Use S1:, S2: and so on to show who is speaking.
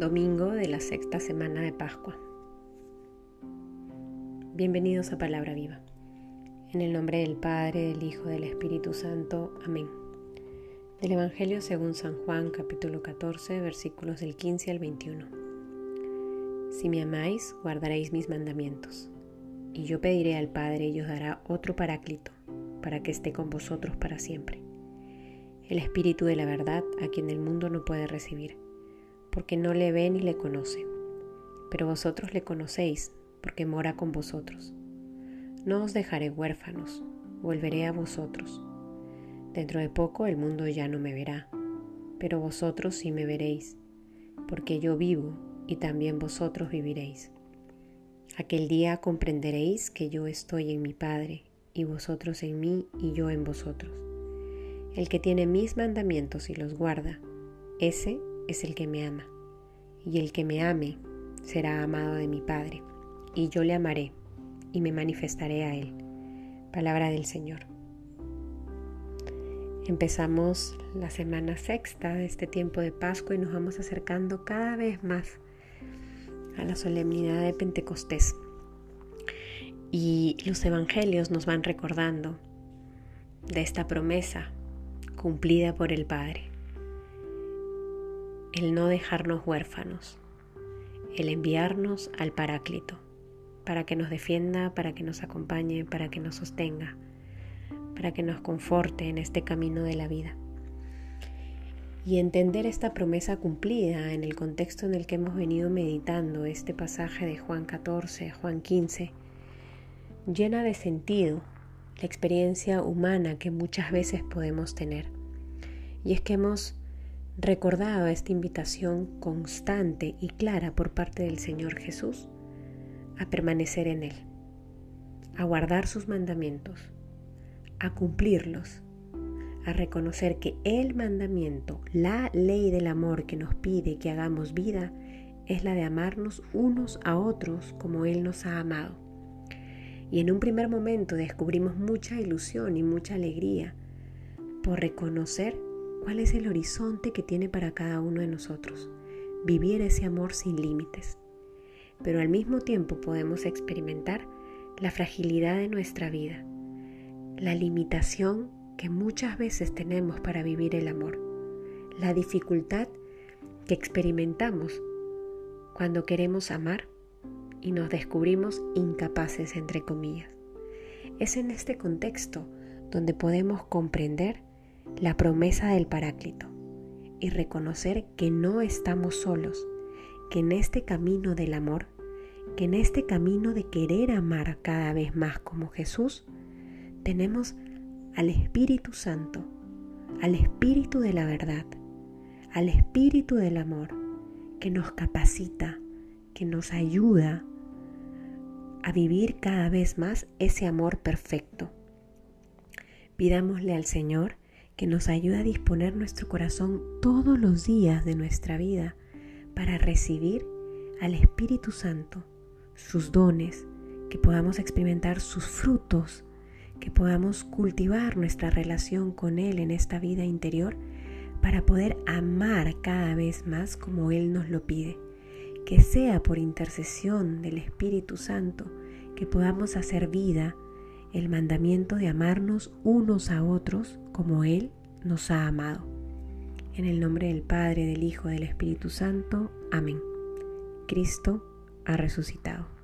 S1: domingo de la sexta semana de Pascua. Bienvenidos a Palabra Viva. En el nombre del Padre, del Hijo, del Espíritu Santo. Amén. Del Evangelio según San Juan, capítulo 14, versículos del 15 al 21. Si me amáis, guardaréis mis mandamientos. Y yo pediré al Padre y os dará otro paráclito, para que esté con vosotros para siempre. El Espíritu de la verdad, a quien el mundo no puede recibir porque no le ve ni le conoce, pero vosotros le conocéis, porque mora con vosotros. No os dejaré huérfanos, volveré a vosotros. Dentro de poco el mundo ya no me verá, pero vosotros sí me veréis, porque yo vivo y también vosotros viviréis. Aquel día comprenderéis que yo estoy en mi Padre, y vosotros en mí y yo en vosotros. El que tiene mis mandamientos y los guarda, ese es el que me ama, y el que me ame será amado de mi Padre, y yo le amaré y me manifestaré a él. Palabra del Señor. Empezamos la semana sexta de este tiempo de Pascua y nos vamos acercando cada vez más a la solemnidad de Pentecostés. Y los evangelios nos van recordando de esta promesa cumplida por el Padre el no dejarnos huérfanos, el enviarnos al Paráclito, para que nos defienda, para que nos acompañe, para que nos sostenga, para que nos conforte en este camino de la vida. Y entender esta promesa cumplida en el contexto en el que hemos venido meditando este pasaje de Juan 14, Juan 15, llena de sentido la experiencia humana que muchas veces podemos tener. Y es que hemos recordado esta invitación constante y clara por parte del Señor Jesús a permanecer en Él, a guardar sus mandamientos, a cumplirlos, a reconocer que el mandamiento, la ley del amor que nos pide que hagamos vida, es la de amarnos unos a otros como Él nos ha amado. Y en un primer momento descubrimos mucha ilusión y mucha alegría por reconocer cuál es el horizonte que tiene para cada uno de nosotros. Vivir ese amor sin límites. Pero al mismo tiempo podemos experimentar la fragilidad de nuestra vida, la limitación que muchas veces tenemos para vivir el amor, la dificultad que experimentamos cuando queremos amar y nos descubrimos incapaces, entre comillas. Es en este contexto donde podemos comprender la promesa del Paráclito y reconocer que no estamos solos, que en este camino del amor, que en este camino de querer amar cada vez más como Jesús, tenemos al Espíritu Santo, al Espíritu de la verdad, al Espíritu del amor, que nos capacita, que nos ayuda a vivir cada vez más ese amor perfecto. Pidámosle al Señor que nos ayuda a disponer nuestro corazón todos los días de nuestra vida para recibir al Espíritu Santo, sus dones, que podamos experimentar sus frutos, que podamos cultivar nuestra relación con Él en esta vida interior para poder amar cada vez más como Él nos lo pide. Que sea por intercesión del Espíritu Santo que podamos hacer vida el mandamiento de amarnos unos a otros como Él nos ha amado. En el nombre del Padre, del Hijo, del Espíritu Santo. Amén. Cristo ha resucitado.